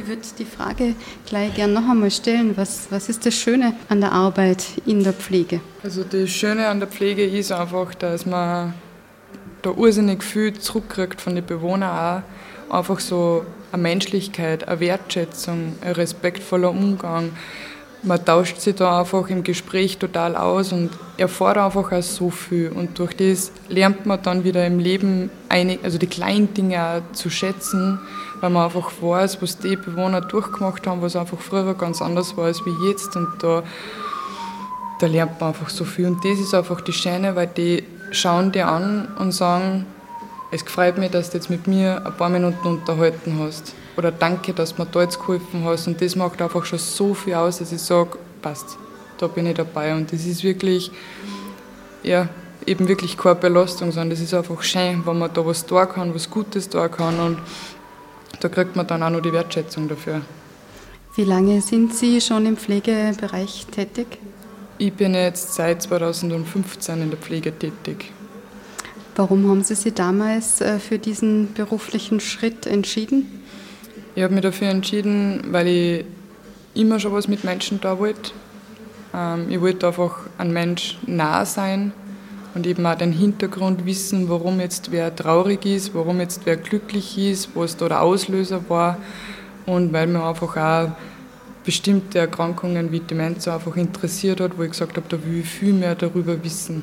ich würde die Frage gleich gerne noch einmal stellen. Was, was ist das Schöne an der Arbeit in der Pflege? Also das Schöne an der Pflege ist einfach, dass man da irrsinnig viel zurückkriegt von den Bewohnern auch. Einfach so eine Menschlichkeit, eine Wertschätzung, ein respektvoller Umgang. Man tauscht sich da einfach im Gespräch total aus und erfährt einfach auch so viel. Und durch das lernt man dann wieder im Leben einig, also die kleinen Dinge auch zu schätzen, weil man einfach weiß, was die Bewohner durchgemacht haben, was einfach früher ganz anders war als wie jetzt. Und da, da lernt man einfach so viel. Und das ist einfach die Schöne, weil die schauen dir an und sagen, es freut mich, dass du jetzt mit mir ein paar Minuten unterhalten hast. Oder danke, dass du mir da jetzt geholfen hast. Und das macht einfach schon so viel aus, dass ich sage, passt, da bin ich dabei. Und das ist wirklich, ja, eben wirklich keine Belastung, sondern das ist einfach schön, wenn man da was tun kann, was Gutes tun kann. Und da kriegt man dann auch noch die Wertschätzung dafür. Wie lange sind Sie schon im Pflegebereich tätig? Ich bin jetzt seit 2015 in der Pflege tätig. Warum haben Sie sich damals äh, für diesen beruflichen Schritt entschieden? Ich habe mich dafür entschieden, weil ich immer schon was mit Menschen da wollte. Ähm, ich wollte einfach ein Mensch nah sein und eben auch den Hintergrund wissen, warum jetzt wer traurig ist, warum jetzt wer glücklich ist, was da der Auslöser war und weil mir einfach auch bestimmte Erkrankungen wie Demenz einfach interessiert hat, wo ich gesagt habe, da will ich viel mehr darüber wissen.